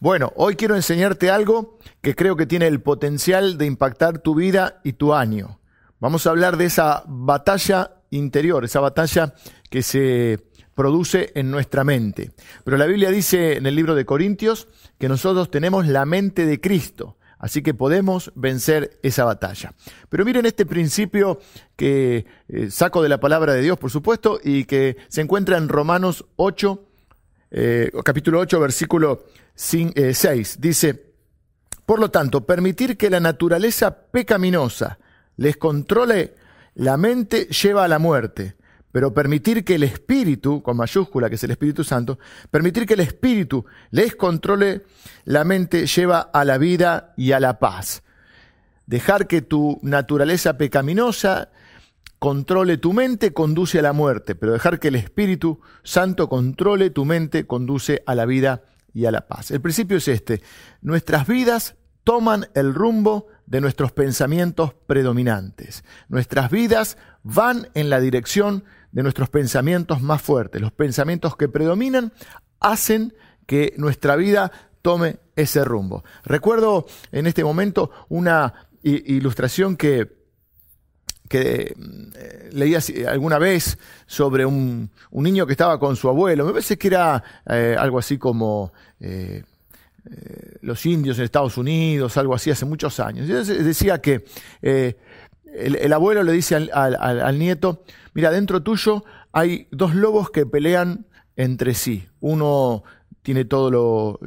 Bueno, hoy quiero enseñarte algo que creo que tiene el potencial de impactar tu vida y tu año. Vamos a hablar de esa batalla interior, esa batalla que se produce en nuestra mente. Pero la Biblia dice en el libro de Corintios que nosotros tenemos la mente de Cristo. Así que podemos vencer esa batalla. Pero miren este principio que eh, saco de la palabra de Dios, por supuesto, y que se encuentra en Romanos 8, eh, capítulo 8, versículo 6. Eh, Dice, por lo tanto, permitir que la naturaleza pecaminosa les controle la mente lleva a la muerte, pero permitir que el Espíritu, con mayúscula, que es el Espíritu Santo, permitir que el Espíritu les controle la mente lleva a la vida y a la paz. Dejar que tu naturaleza pecaminosa controle tu mente conduce a la muerte, pero dejar que el Espíritu Santo controle tu mente conduce a la vida y a la paz. El principio es este, nuestras vidas toman el rumbo de nuestros pensamientos predominantes. Nuestras vidas van en la dirección de nuestros pensamientos más fuertes. Los pensamientos que predominan hacen que nuestra vida tome ese rumbo. Recuerdo en este momento una ilustración que, que eh, leí alguna vez sobre un, niño que estaba con su abuelo. Me parece que era eh, algo así como eh, los indios en Estados Unidos, algo así, hace muchos años. Decía que el, abuelo le dice al nieto, mira, dentro tuyo hay dos lobos que pelean entre sí. Uno tiene todos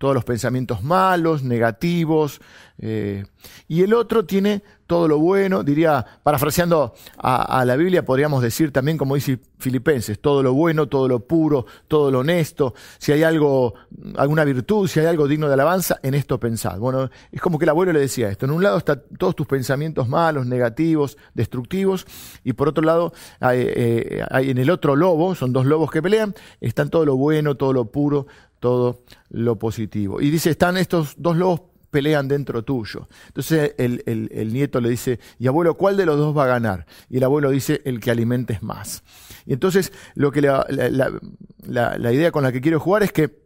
los pensamientos malos, negativos, eh, y el otro tiene todo lo bueno, diría, parafraseando a, la Biblia, podríamos decir también, como dice Filipenses, todo lo bueno, todo lo puro, todo lo honesto, si hay algo, alguna virtud, si hay algo digno de alabanza, en esto pensad. Bueno, es como que el abuelo le decía esto, en un lado están todos tus pensamientos malos, negativos, destructivos, y por otro lado, hay, eh, hay en el otro lobo, son dos lobos que pelean, están todo lo bueno, todo lo puro, todo lo positivo. Y dice, están estos dos lobos pelean dentro tuyo. Entonces el, nieto le dice, y abuelo, ¿cuál de los dos va a ganar? Y el abuelo dice, el que alimentes más. Y entonces lo que la, la idea con la que quiero jugar es que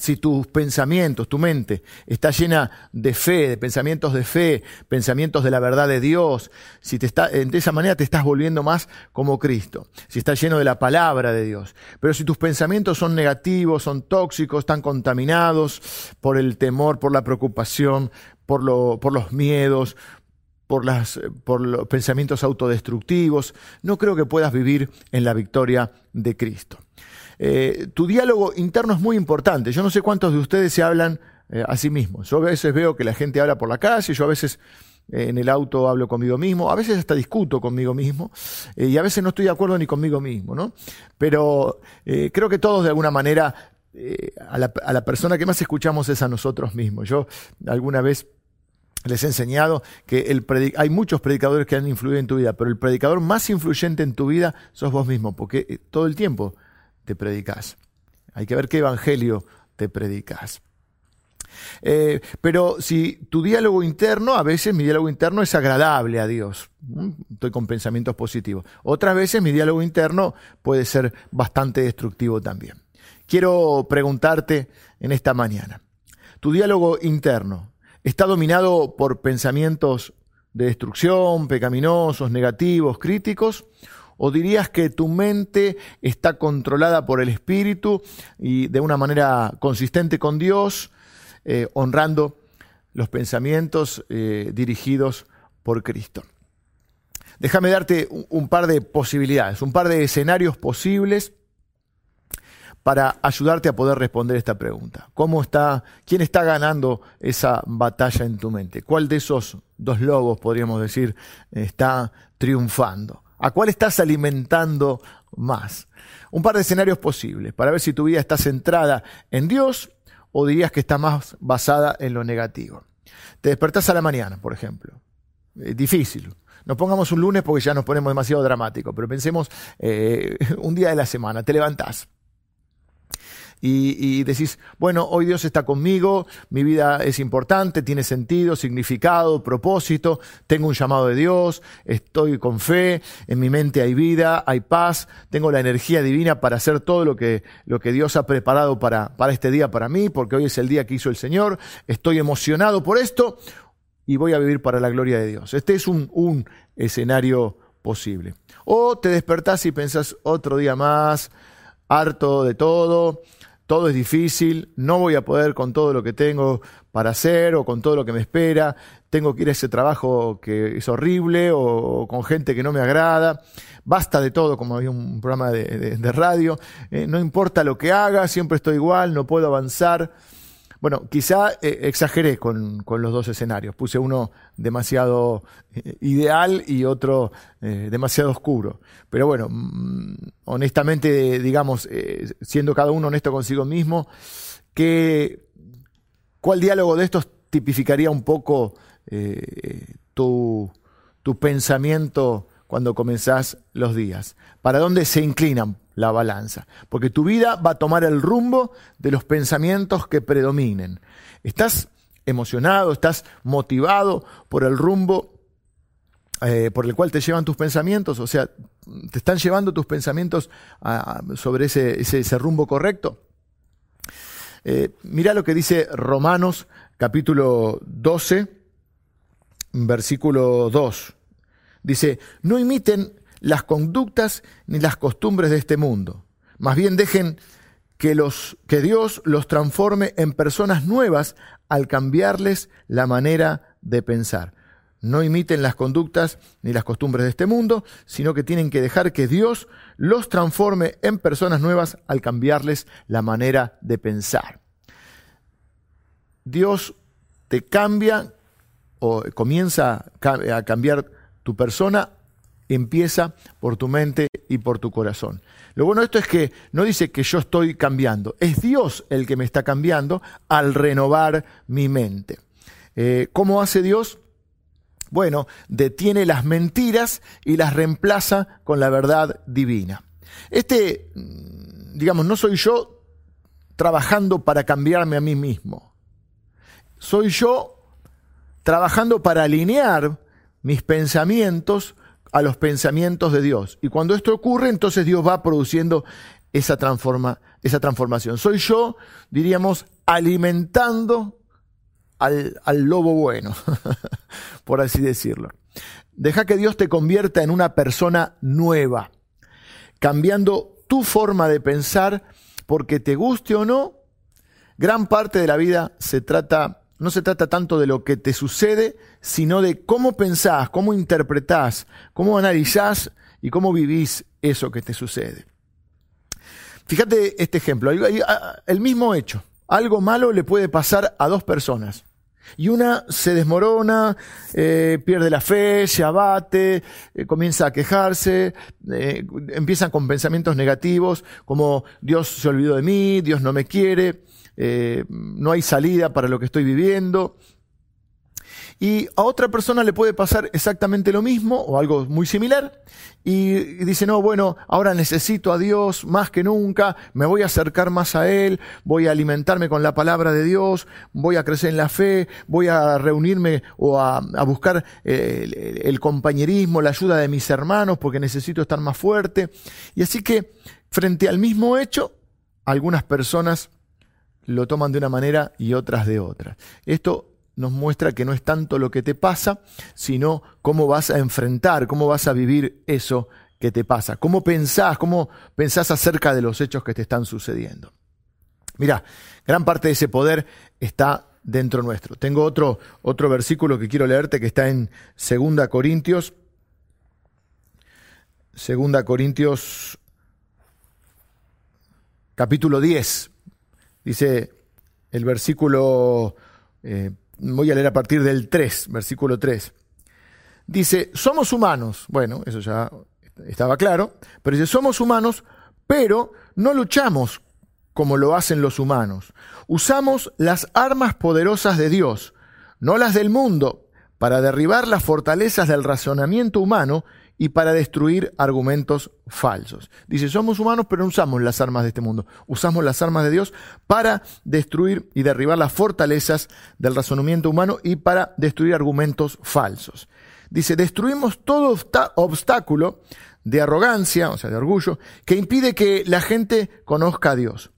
si tus pensamientos, tu mente está llena de fe, de pensamientos de fe, pensamientos de la verdad de Dios, si te está, de esa manera te estás volviendo más como Cristo, si estás lleno de la palabra de Dios. Pero si tus pensamientos son negativos, son tóxicos, están contaminados por el temor, por la preocupación, por, lo, por los miedos, por los pensamientos autodestructivos, no creo que puedas vivir en la victoria de Cristo. Eh, tu diálogo interno es muy importante. Yo no sé cuántos de ustedes se hablan eh, a sí mismos. Yo a veces veo que la gente habla por la calle, yo a veces eh, en el auto hablo conmigo mismo, a veces hasta discuto conmigo mismo y a veces no estoy de acuerdo ni conmigo mismo, ¿no? Pero creo que todos de alguna manera a la, persona que más escuchamos es a nosotros mismos. Yo alguna vez les he enseñado que hay muchos predicadores que han influido en tu vida, pero el predicador más influyente en tu vida sos vos mismo, porque todo el tiempo te predicas. Hay que ver qué evangelio te predicas. Eh, pero si tu diálogo interno, a veces mi diálogo interno es agradable a Dios, estoy con pensamientos positivos. Otras veces mi diálogo interno puede ser bastante destructivo también. Quiero preguntarte en esta mañana, ¿tu diálogo interno está dominado por pensamientos de destrucción, pecaminosos, negativos, críticos? ¿O dirías que tu mente está controlada por el Espíritu y de una manera consistente con Dios, eh, honrando los pensamientos eh, dirigidos por Cristo? Déjame darte un, par de posibilidades, un par de escenarios posibles para ayudarte a poder responder esta pregunta. ¿Cómo está, quién está ganando esa batalla en tu mente? ¿Cuál de esos dos lobos, podríamos decir, está triunfando? ¿A cuál estás alimentando más? Un par de escenarios posibles para ver si tu vida está centrada en Dios o dirías que está más basada en lo negativo. Te despertás a la mañana, por ejemplo. Es difícil. Nos pongamos un lunes porque ya nos ponemos demasiado dramáticos, pero pensemos eh, un día de la semana. Te levantás y, decís, bueno, hoy Dios está conmigo, mi vida es importante, tiene sentido, significado, propósito, tengo un llamado de Dios, estoy con fe, en mi mente hay vida, hay paz, tengo la energía divina para hacer todo lo que, lo que Dios ha preparado para, para este día para mí, porque hoy es el día que hizo el Señor, estoy emocionado por esto y voy a vivir para la gloria de Dios. Este es un, un escenario posible. O te despertás y pensás otro día más, harto de todo, todo es difícil, no voy a poder con todo lo que tengo para hacer o con todo lo que me espera, tengo que ir a ese trabajo que es horrible o, con gente que no me agrada, basta de todo, como había un programa de, radio, eh, no importa lo que haga, siempre estoy igual, no puedo avanzar. Bueno, quizá eh, exageré con, los dos escenarios. Puse uno demasiado eh, ideal y otro eh, demasiado oscuro. Pero bueno, mm, honestamente, digamos, siendo cada uno honesto consigo mismo, ¿cuál diálogo de estos tipificaría un poco tu, tu pensamiento cuando comenzás los días? ¿Para dónde se inclinan? la balanza, porque tu vida va a tomar el rumbo de los pensamientos que predominen. ¿Estás emocionado, estás motivado por el rumbo eh, por el cual te llevan tus pensamientos? O sea, ¿te están llevando tus pensamientos sobre ese, ese, rumbo correcto? Eh, mira lo que dice Romanos capítulo 12, versículo 2. Dice, no imiten las conductas ni las costumbres de este mundo. Más bien dejen que, los, que Dios los transforme en personas nuevas al cambiarles la manera de pensar. No imiten las conductas ni las costumbres de este mundo, sino que tienen que dejar que Dios los transforme en personas nuevas al cambiarles la manera de pensar. Dios te cambia o comienza a cambiar tu persona empieza por tu mente y por tu corazón. Lo bueno de esto es que no dice que yo estoy cambiando, es Dios el que me está cambiando al renovar mi mente. Eh, ¿Cómo hace Dios? Bueno, detiene las mentiras y las reemplaza con la verdad divina. Este, mm, digamos, no soy yo trabajando para cambiarme a mí mismo. Soy yo trabajando para alinear mis pensamientos a los pensamientos de Dios. Y cuando esto ocurre, entonces Dios va produciendo esa, transforma, esa transformación. Soy yo, diríamos, alimentando al, al lobo bueno, por así decirlo. Deja que Dios te convierta en una persona nueva, cambiando tu forma de pensar, porque te guste o no, gran parte de la vida se trata no se trata tanto de lo que te sucede, sino de cómo pensás, cómo interpretás, cómo analizás y cómo vivís eso que te sucede. Fíjate este ejemplo, el mismo hecho, algo malo le puede pasar a dos personas. Y una se desmorona, eh, pierde la fe, se abate, eh, comienza a quejarse, eh, empiezan con pensamientos negativos como Dios se olvidó de mí, Dios no me quiere, eh, no hay salida para lo que estoy viviendo. Y a otra persona le puede pasar exactamente lo mismo o algo muy similar y dice, no, bueno, ahora necesito a Dios más que nunca, me voy a acercar más a Él, voy a alimentarme con la palabra de Dios, voy a crecer en la fe, voy a reunirme o a, buscar eh, el compañerismo, la ayuda de mis hermanos porque necesito estar más fuerte. Y así que frente al mismo hecho, algunas personas lo toman de una manera y otras de otra. Esto nos muestra que no es tanto lo que te pasa, sino cómo vas a enfrentar, cómo vas a vivir eso que te pasa, cómo pensás, cómo pensás acerca de los hechos que te están sucediendo. Mira, gran parte de ese poder está dentro nuestro. Tengo otro, otro versículo que quiero leerte que está en 2 Corintios, 2 Corintios capítulo 10, Dice el versículo, eh, voy a leer a partir del 3, versículo 3. Dice, somos humanos. Bueno, eso ya estaba claro, pero dice, somos humanos, pero no luchamos como lo hacen los humanos. Usamos las armas poderosas de Dios, no las del mundo, para derribar las fortalezas del razonamiento humano y para destruir argumentos falsos. Dice, somos humanos, pero no usamos las armas de este mundo. Usamos las armas de Dios para destruir y derribar las fortalezas del razonamiento humano y para destruir argumentos falsos. Dice, destruimos todo obstáculo de arrogancia, o sea, de orgullo, que impide que la gente conozca a Dios.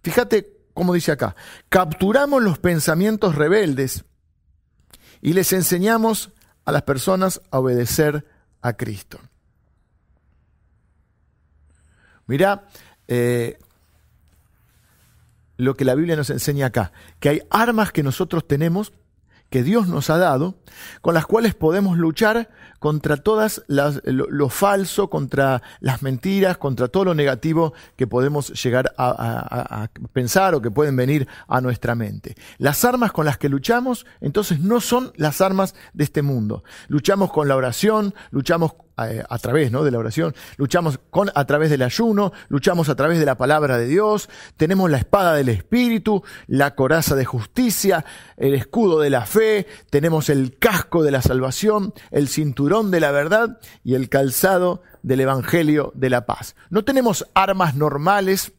Fíjate cómo dice acá, capturamos los pensamientos rebeldes y les enseñamos a las personas a obedecer Cristo. Mirá eh, lo que la Biblia nos enseña acá, que hay armas que nosotros tenemos, que Dios nos ha dado, con las cuales podemos luchar contra todas las, lo, falso, contra las mentiras, contra todo lo negativo que podemos llegar a, a, pensar o que pueden venir a nuestra mente. Las armas con las que luchamos, entonces, no son las armas de este mundo. Luchamos con la oración, luchamos a, través ¿no? de la oración, luchamos con, a través del ayuno, luchamos a través de la palabra de Dios, tenemos la espada del Espíritu, la coraza de justicia, el escudo de la fe, tenemos el casco de la salvación, el cinturón de la verdad y el calzado del Evangelio de la paz. No tenemos armas normales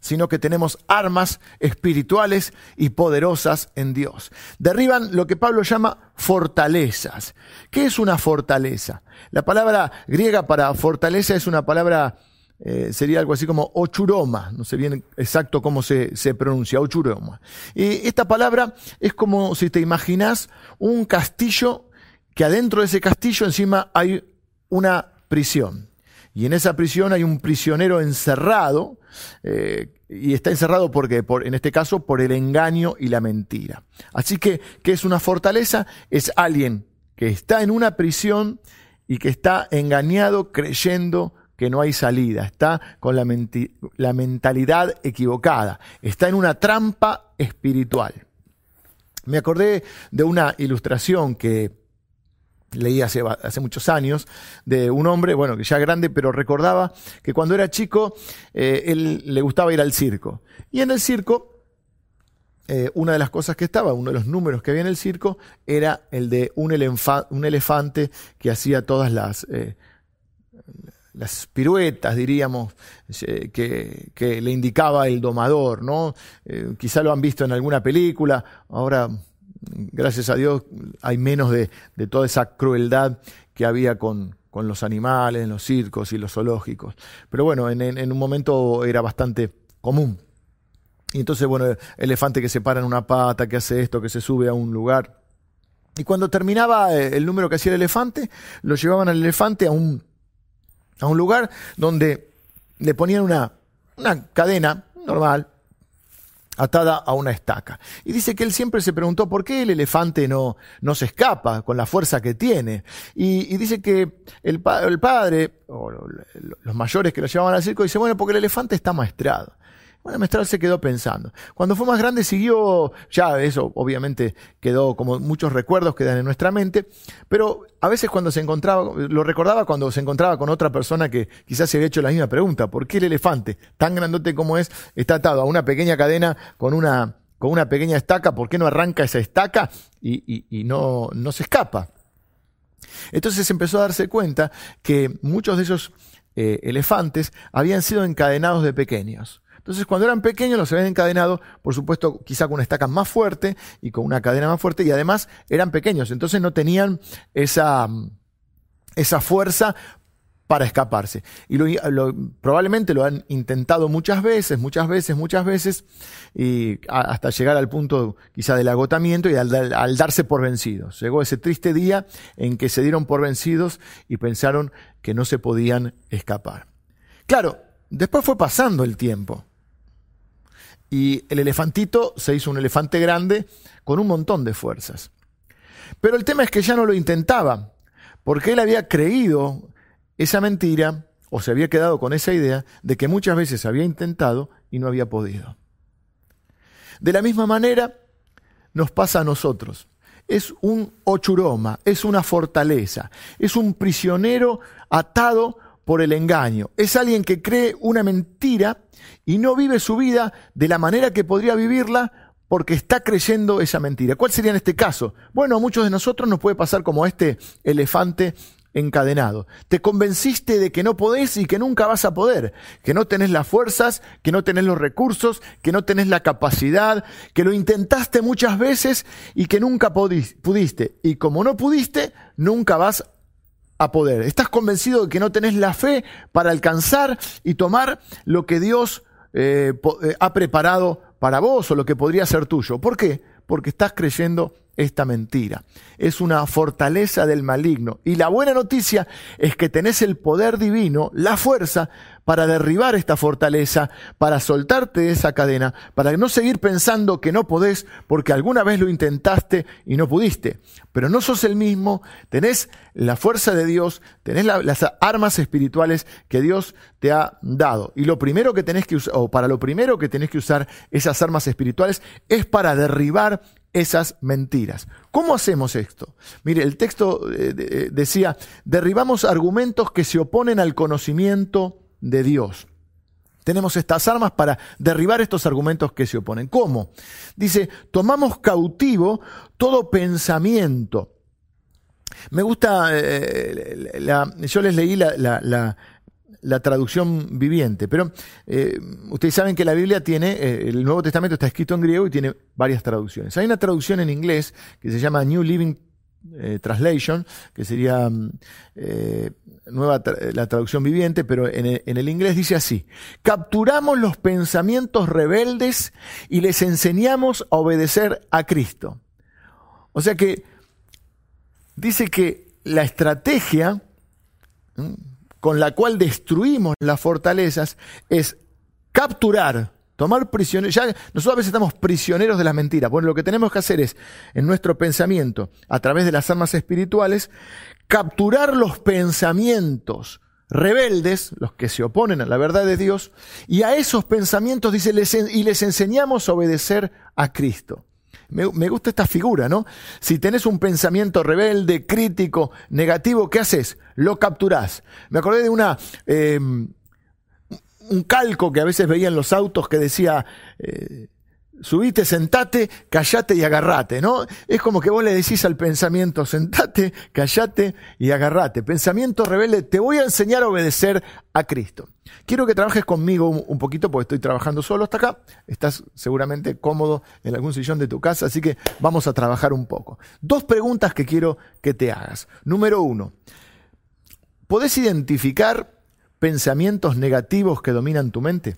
sino que tenemos armas espirituales y poderosas en Dios. Derriban lo que Pablo llama fortalezas. ¿Qué es una fortaleza? La palabra griega para fortaleza es una palabra, eh, sería algo así como ochuroma, no sé bien exacto cómo se, se pronuncia, ochuroma. Y esta palabra es como si te imaginas un castillo que adentro de ese castillo encima hay una prisión. Y en esa prisión hay un prisionero encerrado, eh, y está encerrado porque, por, en este caso, por el engaño y la mentira. Así que, ¿qué es una fortaleza? Es alguien que está en una prisión y que está engañado creyendo que no hay salida, está con la mentalidad equivocada, está en una trampa espiritual. Me acordé de una ilustración que leí hace, muchos años, de un hombre, bueno, que ya grande, pero recordaba que cuando era chico, eh, él le gustaba ir al circo. Y en el circo, eh, una de las cosas que estaba, uno de los números que había en el circo, era el de un, un elefante que hacía todas las... Eh, las piruetas, diríamos, que, que, le indicaba el domador, ¿no? quizá lo han visto en alguna película, ahora gracias a Dios, hay menos de, toda esa crueldad que había con, los animales, en los circos y los zoológicos. Pero bueno, en, un momento era bastante común. Y entonces, bueno, elefante que se para en una pata, que hace esto, que se sube a un lugar. Y cuando terminaba eh, el número que hacía el elefante, lo llevaban al elefante a un, a un lugar donde le ponían una, una cadena normal, atada a una estaca. Y dice que él siempre se preguntó por qué el elefante no, no se escapa con la fuerza que tiene. Y, dice que el, el padre, o los mayores que lo llevaban al circo, dice, bueno, porque el elefante está maestrado. Bueno, Mestral se quedó pensando. Cuando fue más grande siguió, ya eso obviamente quedó como muchos recuerdos quedan en nuestra mente, pero a veces cuando se encontraba, lo recordaba cuando se encontraba con otra persona que quizás se había hecho la misma pregunta, ¿por qué el elefante, tan grandote como es, está atado a una pequeña cadena con una, con una pequeña estaca? ¿Por qué no arranca esa estaca y, no, no se escapa? Entonces empezó a darse cuenta que muchos de esos eh, elefantes habían sido encadenados de pequeños. Entonces, cuando eran pequeños, los habían encadenado, por supuesto, quizá con una estaca más fuerte y con una cadena más fuerte, y además eran pequeños, entonces no tenían esa, esa fuerza para escaparse. Y probablemente lo han intentado muchas veces, muchas veces, muchas veces, y hasta llegar al punto quizá del agotamiento y al, darse por vencidos. Llegó ese triste día en que se dieron por vencidos y pensaron que no se podían escapar. Claro, después fue pasando el tiempo y el elefantito se hizo un elefante grande con un montón de fuerzas. Pero el tema es que ya no lo intentaba, porque él había creído esa mentira o se había quedado con esa idea de que muchas veces había intentado y no había podido. De la misma manera nos pasa a nosotros. Es un ochuroma, es una fortaleza, es un prisionero atado por el engaño. Es alguien que cree una mentira y no vive su vida de la manera que podría vivirla porque está creyendo esa mentira. ¿Cuál sería en este caso? Bueno, a muchos de nosotros nos puede pasar como este elefante encadenado. Te convenciste de que no podés y que nunca vas a poder, que no tenés las fuerzas, que no tenés los recursos, que no tenés la capacidad, que lo intentaste muchas veces y que nunca pudiste. Y como no pudiste, nunca vas a poder. Estás convencido de que no tenés la fe para alcanzar y tomar lo que Dios eh, eh, ha preparado para vos o lo que podría ser tuyo. ¿Por qué? Porque estás creyendo esta mentira. Es una fortaleza del maligno. Y la buena noticia es que tenés el poder divino, la fuerza, para derribar esta fortaleza, para soltarte de esa cadena, para no seguir pensando que no podés porque alguna vez lo intentaste y no pudiste. Pero no sos el mismo, tenés la fuerza de Dios, tenés las armas espirituales que Dios te ha dado. Y lo primero que tenés que usar, o para lo primero que tenés que usar esas armas espirituales es para derribar esas mentiras. ¿Cómo hacemos esto? Mire, el texto eh, eh, decía, derribamos argumentos que se oponen al conocimiento de Dios. Tenemos estas armas para derribar estos argumentos que se oponen. ¿Cómo? Dice, tomamos cautivo todo pensamiento. Me gusta, eh, yo les leí la, la traducción viviente. Pero eh, ustedes saben que la Biblia tiene, eh, el Nuevo Testamento está escrito en griego y tiene varias traducciones. Hay una traducción en inglés que se llama New Living eh, Translation, que sería mm, nueva la traducción viviente, pero en el inglés dice así, capturamos los pensamientos rebeldes y les enseñamos a obedecer a Cristo. O sea que dice que la estrategia, con la cual destruimos las fortalezas es capturar, tomar prisioneros. Ya nosotros a veces estamos prisioneros de las mentiras. Bueno, lo que tenemos que hacer es, en nuestro pensamiento, a través de las armas espirituales, capturar los pensamientos rebeldes, los que se oponen a la verdad de Dios, y a esos pensamientos, dice, y les enseñamos a obedecer a Cristo. Me, gusta esta figura, ¿no? Si tenés un pensamiento rebelde, crítico, negativo, ¿qué haces? Lo capturás. Me acordé de una... Em, un calco que a veces veía en los autos que decía... Eh, subite, sentate, callate y agarrate, ¿no? Es como que vos le decís al pensamiento, sentate, callate y agarrate. Pensamiento rebelde, te voy a enseñar a obedecer a Cristo. Quiero que trabajes conmigo un poquito porque estoy trabajando solo hasta acá. Estás seguramente cómodo en algún sillón de tu casa, así que vamos a trabajar un poco. Dos preguntas que quiero que te hagas. Número uno, ¿podés identificar pensamientos negativos que dominan tu mente?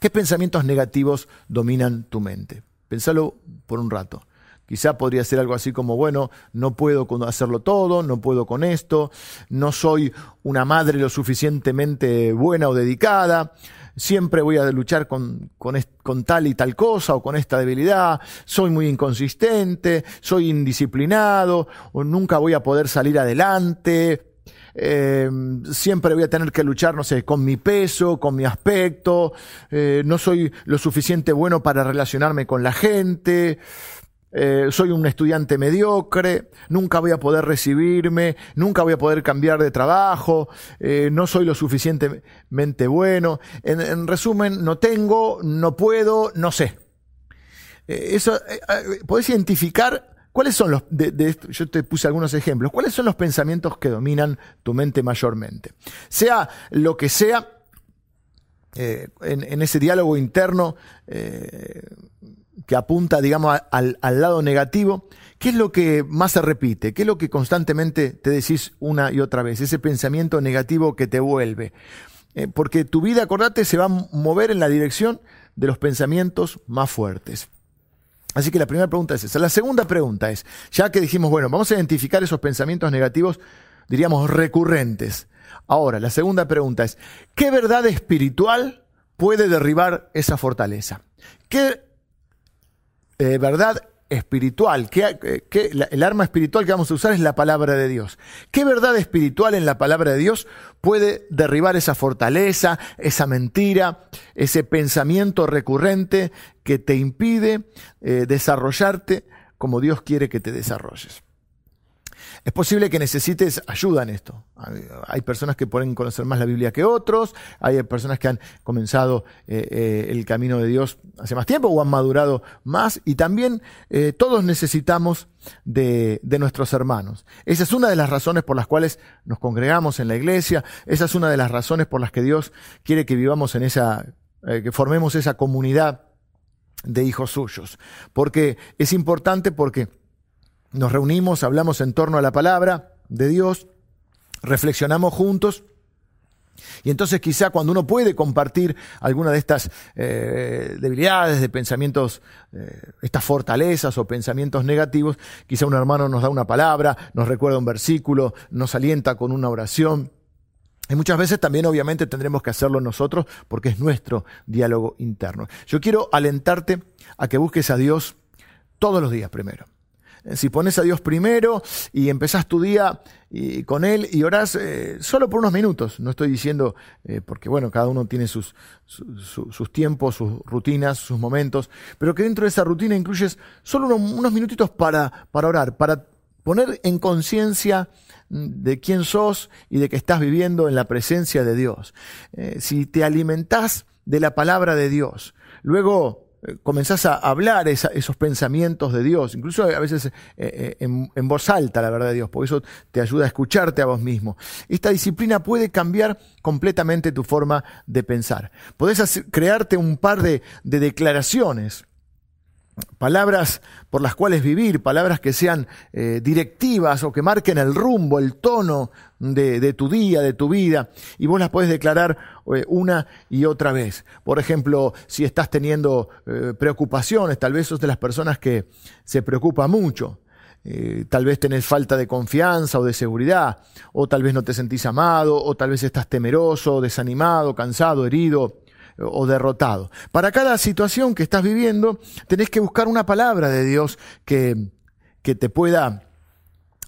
¿Qué pensamientos negativos dominan tu mente? Pensalo por un rato. Quizá podría ser algo así como, bueno, no puedo hacerlo todo, no puedo con esto, no soy una madre lo suficientemente buena o dedicada, siempre voy a luchar con, con, tal y tal cosa o con esta debilidad, soy muy inconsistente, soy indisciplinado, o nunca voy a poder salir adelante, eh, siempre voy a tener que luchar, no sé, con mi peso, con mi aspecto, eh, no soy lo suficiente bueno para relacionarme con la gente, eh, soy un estudiante mediocre, nunca voy a poder recibirme, nunca voy a poder cambiar de trabajo, no soy lo suficientemente bueno. En, resumen, no tengo, no puedo, no sé. eso, podés identificar ¿Cuáles son los, de, yo te puse algunos ejemplos, cuáles son los pensamientos que dominan tu mente mayormente? Sea lo que sea, eh, en, ese diálogo interno eh, que apunta, digamos, al, lado negativo, ¿qué es lo que más se repite? ¿Qué es lo que constantemente te decís una y otra vez? Ese pensamiento negativo que te vuelve. Eh, porque tu vida, acordate, se va a mover en la dirección de los pensamientos más fuertes. Así que la primera pregunta es esa. La segunda pregunta es, ya que dijimos, bueno, vamos a identificar esos pensamientos negativos, diríamos, recurrentes. Ahora, la segunda pregunta es, ¿qué verdad espiritual puede derribar esa fortaleza? ¿Qué eh, verdad espiritual, que, el arma espiritual que vamos a usar es la palabra de Dios. ¿Qué verdad espiritual en la palabra de Dios puede derribar esa fortaleza, esa mentira, ese pensamiento recurrente que te impide eh, desarrollarte como Dios quiere que te desarrolles? Es posible que necesites ayuda en esto. Hay personas que pueden conocer más la Biblia que otros, hay personas que han comenzado eh, eh, el camino de Dios hace más tiempo o han madurado más y también eh, todos necesitamos de, de, nuestros hermanos. Esa es una de las razones por las cuales nos congregamos en la iglesia, esa es una de las razones por las que Dios quiere que vivamos en esa, que formemos esa comunidad de hijos suyos. Porque es importante porque nos reunimos, hablamos en torno a la palabra de Dios, reflexionamos juntos. Y entonces quizá cuando uno puede compartir alguna de estas eh, debilidades, de pensamientos, eh, estas fortalezas o pensamientos negativos, quizá un hermano nos da una palabra, nos recuerda un versículo, nos alienta con una oración. Y muchas veces también obviamente tendremos que hacerlo nosotros porque es nuestro diálogo interno. Yo quiero alentarte a que busques a Dios todos los días primero. Eh, si pones a Dios primero y empezás tu día con Él y orás eh, solo por unos minutos, no estoy diciendo, eh, porque bueno, cada uno tiene sus, sus tiempos, sus rutinas, sus momentos, pero que dentro de esa rutina incluyes solo unos, minutitos para, para orar, para poner en conciencia de quién sos y de que estás viviendo en la presencia de Dios. si te alimentás de la palabra de Dios, luego comenzás a hablar esos pensamientos de Dios, incluso a veces eh, eh, en, voz alta, la verdad de Dios, porque eso te ayuda a escucharte a vos mismo. Esta disciplina puede cambiar completamente tu forma de pensar. Podés crearte un par de declaraciones palabras por las cuales vivir, palabras que sean eh, directivas o que marquen el rumbo, el tono de, tu día, de tu vida, y vos las puedes declarar eh, una y otra vez. Por ejemplo, si estás teniendo eh, preocupaciones, tal vez sos de las personas que se preocupa mucho. tal vez tenés falta de confianza o de seguridad, o tal vez no te sentís amado, o tal vez estás temeroso, desanimado, cansado, herido, o derrotado. Para cada situación que estás viviendo, tenés que buscar una palabra de Dios que, que te pueda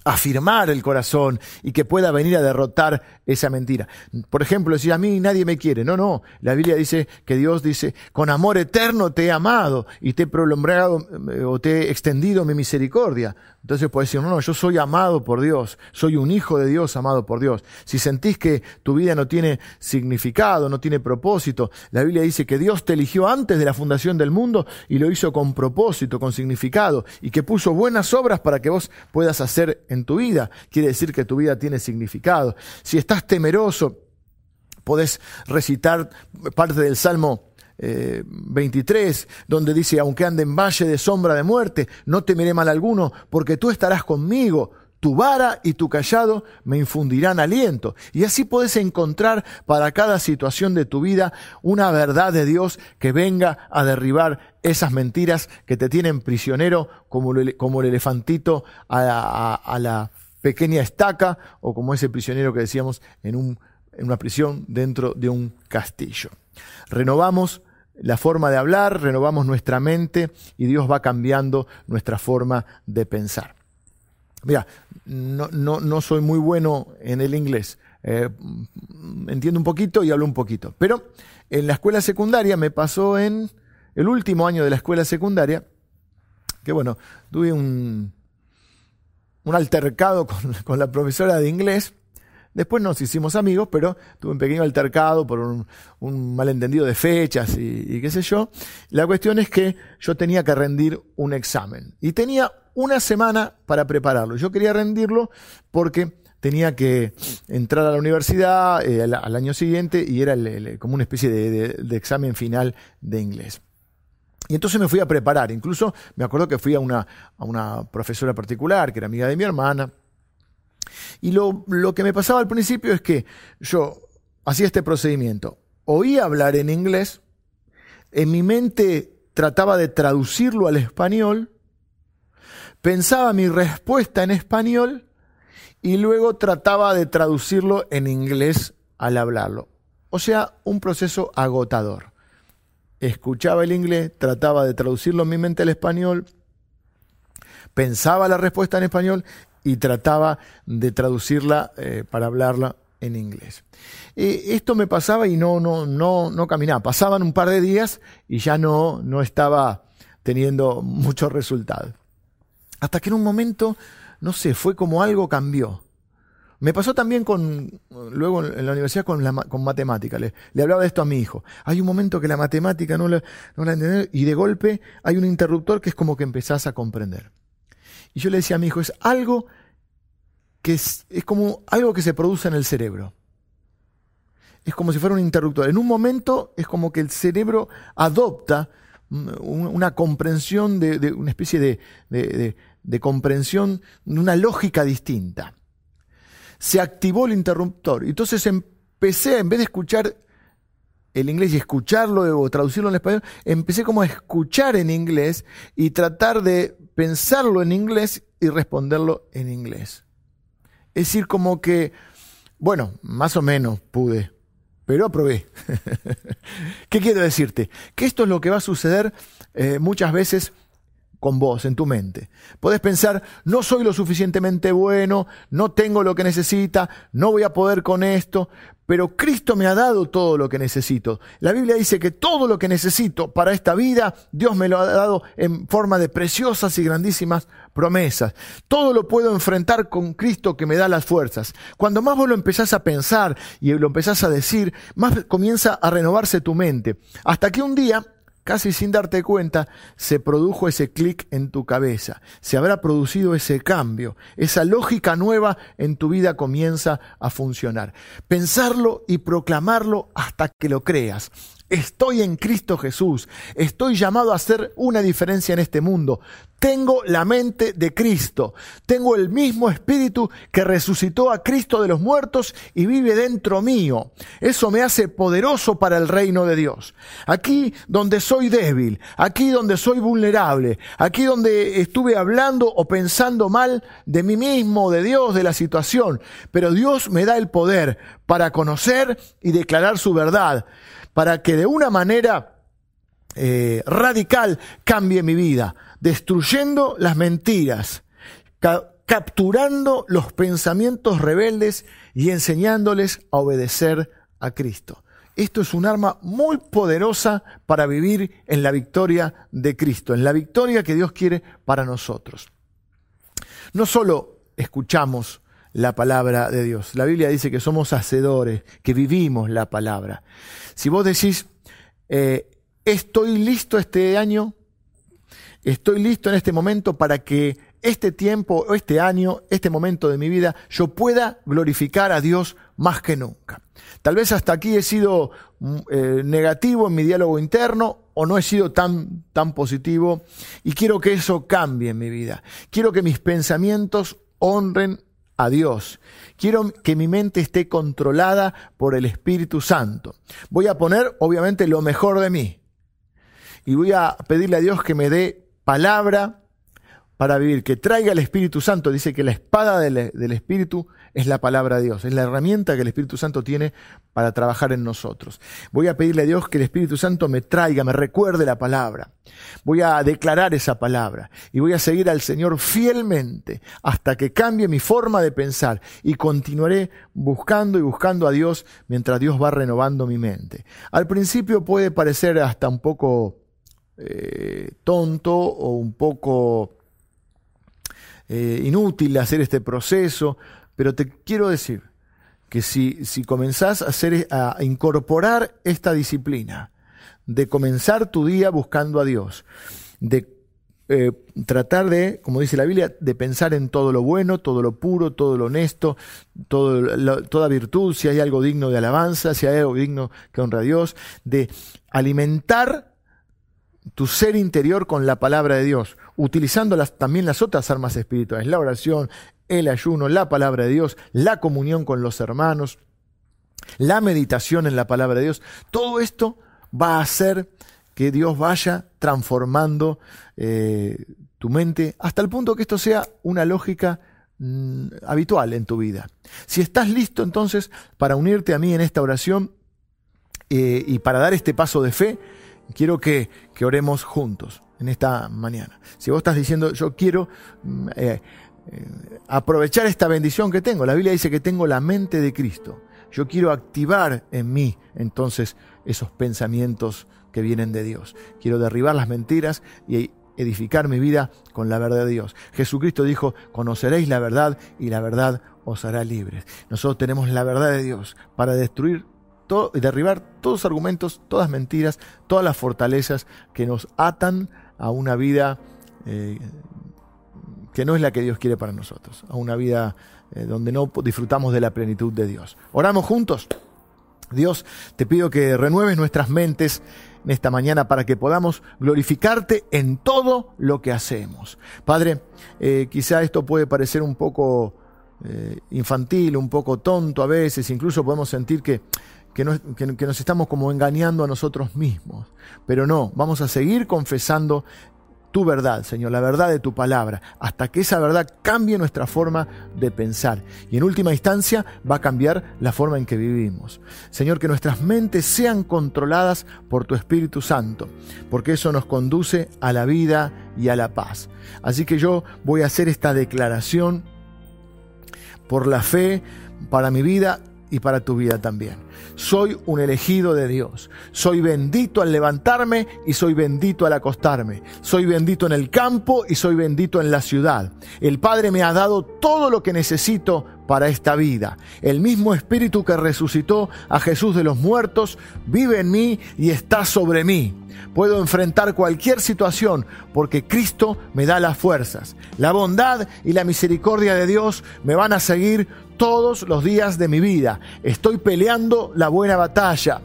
afirmar el corazón y que pueda venir a derrotar esa mentira. Por ejemplo, si a mí nadie me quiere, no, no, la Biblia dice que Dios dice, con amor eterno te he amado y te he prolongado eh, o te he extendido mi misericordia. Entonces puedes decir, no, no, yo soy amado por Dios, soy un hijo de Dios amado por Dios. Si sentís que tu vida no tiene significado, no tiene propósito, la Biblia dice que Dios te eligió antes de la fundación del mundo y lo hizo con propósito, con significado, y que puso buenas obras para que vos puedas hacer en tu vida. Quiere decir que tu vida tiene significado. Si estás temeroso, podés recitar parte del Salmo 23, eh, donde dice, aunque ande en valle de sombra de muerte, no temeré mal alguno, porque tú estarás conmigo, tu vara y tu callado me infundirán aliento. Y así puedes encontrar para cada situación de tu vida una verdad de Dios que venga a derribar esas mentiras que te tienen prisionero como, como el elefantito a, la pequeña estaca o como ese prisionero que decíamos en una prisión dentro de un castillo. Renovamos la forma de hablar, renovamos nuestra mente y Dios va cambiando nuestra forma de pensar. Mira, no, no, no soy muy bueno en el inglés. Eh, entiendo un poquito y hablo un poquito. Pero en la escuela secundaria me pasó en el último año de la escuela secundaria, que bueno, tuve un, un altercado con, con la profesora de inglés Después nos hicimos amigos, pero tuve un pequeño altercado por un, malentendido de fechas y, qué sé yo. La cuestión es que yo tenía que rendir un examen y tenía una semana para prepararlo. Yo quería rendirlo porque tenía que entrar a la universidad eh, al, año siguiente y era como una especie de, examen final de inglés. Y entonces me fui a preparar. Incluso me acuerdo que fui a una, a una profesora particular, que era amiga de mi hermana, y lo, que me pasaba al principio es que yo hacía este procedimiento. Oía hablar en inglés, en mi mente trataba de traducirlo al español, pensaba mi respuesta en español y luego trataba de traducirlo en inglés al hablarlo. O sea, un proceso agotador. Escuchaba el inglés, trataba de traducirlo en mi mente al español, pensaba la respuesta en español y trataba de traducirla eh, para hablarla en inglés. Eh, esto me pasaba y no, no, no, no caminaba. Pasaban un par de días y ya no, no estaba teniendo muchos resultados. Hasta que en un momento no sé, fue como algo cambió. Me pasó también con, luego en la universidad con, la, con matemática. Le, hablaba de esto a mi hijo. Hay un momento que la matemática no la, no la y de golpe hay un interruptor que es como que empezás a comprender. Y yo le decía a mi hijo, es algo que es, es como algo que se produce en el cerebro. Es como si fuera un interruptor. En un momento es como que el cerebro adopta una comprensión de, una especie de, de, de comprensión, una lógica distinta se activó el interruptor. Entonces empecé, en vez de escuchar el inglés y escucharlo o traducirlo en español, empecé como a escuchar en inglés y tratar de pensarlo en inglés y responderlo en inglés. Es decir, como que, bueno, más o menos pude, pero aprobé. ¿Qué quiero decirte? Que esto es lo que va a suceder eh, muchas veces con vos en tu mente. Podés pensar, no soy lo suficientemente bueno, no tengo lo que necesita, no voy a poder con esto, pero Cristo me ha dado todo lo que necesito. La Biblia dice que todo lo que necesito para esta vida, Dios me lo ha dado en forma de preciosas y grandísimas promesas. Todo lo puedo enfrentar con Cristo que me da las fuerzas. Cuando más vos lo empezás a pensar y lo empezás a decir, más comienza a renovarse tu mente. Hasta que un día casi sin darte cuenta, se produjo ese clic en tu cabeza, se habrá producido ese cambio, esa lógica nueva en tu vida comienza a funcionar. Pensarlo y proclamarlo hasta que lo creas. Estoy en Cristo Jesús. Estoy llamado a hacer una diferencia en este mundo. Tengo la mente de Cristo. Tengo el mismo espíritu que resucitó a Cristo de los muertos y vive dentro mío. Eso me hace poderoso para el reino de Dios. Aquí donde soy débil, aquí donde soy vulnerable, aquí donde estuve hablando o pensando mal de mí mismo, de Dios, de la situación. Pero Dios me da el poder para conocer y declarar su verdad para que de una manera eh, radical cambie mi vida, destruyendo las mentiras, capturando los pensamientos rebeldes y enseñándoles a obedecer a Cristo. Esto es un arma muy poderosa para vivir en la victoria de Cristo, en la victoria que Dios quiere para nosotros. No solo escuchamos la palabra de Dios. La Biblia dice que somos hacedores, que vivimos la palabra. Si vos decís, eh, estoy listo este año, estoy listo en este momento para que este tiempo, este año, este momento de mi vida, yo pueda glorificar a Dios más que nunca. Tal vez hasta aquí he sido mm, eh, negativo en mi diálogo interno o no he sido tan, tan positivo y quiero que eso cambie en mi vida. Quiero que mis pensamientos honren a Dios. Quiero que mi mente esté controlada por el Espíritu Santo. Voy a poner, obviamente, lo mejor de mí. Y voy a pedirle a Dios que me dé palabra para vivir, que traiga el Espíritu Santo. Dice que la espada del, del Espíritu es la palabra de Dios, es la herramienta que el Espíritu Santo tiene para trabajar en nosotros. Voy a pedirle a Dios que el Espíritu Santo me traiga, me recuerde la palabra. Voy a declarar esa palabra y voy a seguir al Señor fielmente hasta que cambie mi forma de pensar y continuaré buscando y buscando a Dios mientras Dios va renovando mi mente. Al principio puede parecer hasta un poco eh, tonto o un poco eh, inútil hacer este proceso, pero te quiero decir que si, si comenzás a, hacer, a incorporar esta disciplina, de comenzar tu día buscando a Dios, de eh, tratar de, como dice la Biblia, de pensar en todo lo bueno, todo lo puro, todo lo honesto, toda virtud, si hay algo digno de alabanza, si hay algo digno que honra a Dios, de alimentar tu ser interior con la palabra de Dios, utilizando también las otras armas espirituales, la oración, el ayuno, la palabra de Dios, la comunión con los hermanos, la meditación en la palabra de Dios, todo esto va a hacer que Dios vaya transformando eh, tu mente hasta el punto que esto sea una lógica mm, habitual en tu vida. Si estás listo entonces para unirte a mí en esta oración eh, y para dar este paso de fe, quiero que, que, oremos juntos en esta mañana. Si vos estás diciendo, yo quiero mm, eh, aprovechar esta bendición que tengo. La Biblia dice que tengo la mente de Cristo. Yo quiero activar en mí entonces esos pensamientos que vienen de Dios. Quiero derribar las mentiras y edificar mi vida con la verdad de Dios. Jesucristo dijo, conoceréis la verdad y la verdad os hará libres. Nosotros tenemos la verdad de Dios para destruir todo, derribar todos los argumentos, todas mentiras, todas las fortalezas que nos atan a una vida eh, que no es la que Dios quiere para nosotros, a una vida eh, donde no disfrutamos de la plenitud de Dios. Oramos juntos. Dios, te pido que renueves nuestras mentes en esta mañana para que podamos glorificarte en todo lo que hacemos. Padre, eh, quizá esto puede parecer un poco eh, infantil, un poco tonto a veces, incluso podemos sentir que, que, que nos estamos como engañando a nosotros mismos, pero no, vamos a seguir confesando tu verdad, Señor, la verdad de tu palabra, hasta que esa verdad cambie nuestra forma de pensar. Y en última instancia va a cambiar la forma en que vivimos. Señor, que nuestras mentes sean controladas por tu Espíritu Santo, porque eso nos conduce a la vida y a la paz. Así que yo voy a hacer esta declaración por la fe para mi vida y para tu vida también. Soy un elegido de Dios. Soy bendito al levantarme y soy bendito al acostarme. Soy bendito en el campo y soy bendito en la ciudad. El Padre me ha dado todo lo que necesito para esta vida. El mismo Espíritu que resucitó a Jesús de los muertos vive en mí y está sobre mí. Puedo enfrentar cualquier situación porque Cristo me da las fuerzas. La bondad y la misericordia de Dios me van a seguir todos los días de mi vida. Estoy peleando la buena batalla.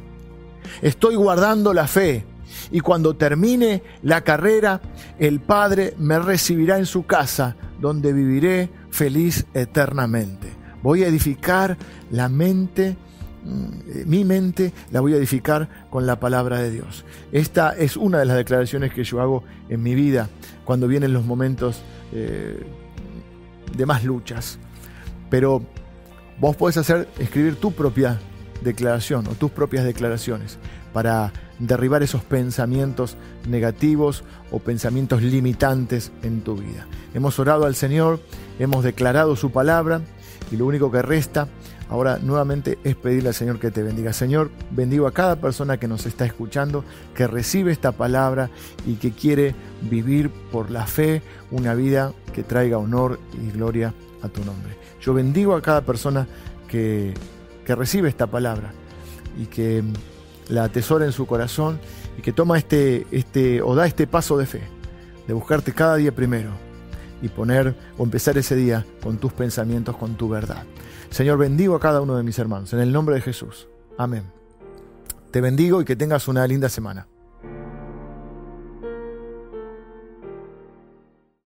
Estoy guardando la fe. Y cuando termine la carrera, el Padre me recibirá en su casa, donde viviré feliz eternamente. Voy a edificar la mente, mm, mi mente la voy a edificar con la palabra de Dios. Esta es una de las declaraciones que yo hago en mi vida cuando vienen los momentos eh, de más luchas. Pero Vos podés hacer, escribir tu propia declaración o tus propias declaraciones para derribar esos pensamientos negativos o pensamientos limitantes en tu vida. Hemos orado al Señor, hemos declarado su palabra y lo único que resta ahora nuevamente es pedirle al Señor que te bendiga. Señor, bendigo a cada persona que nos está escuchando, que recibe esta palabra y que quiere vivir por la fe una vida que traiga honor y gloria a tu nombre. Yo bendigo a cada persona que, recibe esta palabra y que la atesora en su corazón y que toma este, este o da este paso de fe, de buscarte cada día primero y poner o empezar ese día con tus pensamientos, con tu verdad. Señor, bendigo a cada uno de mis hermanos, en el nombre de Jesús. Amén. Te bendigo y que tengas una linda semana.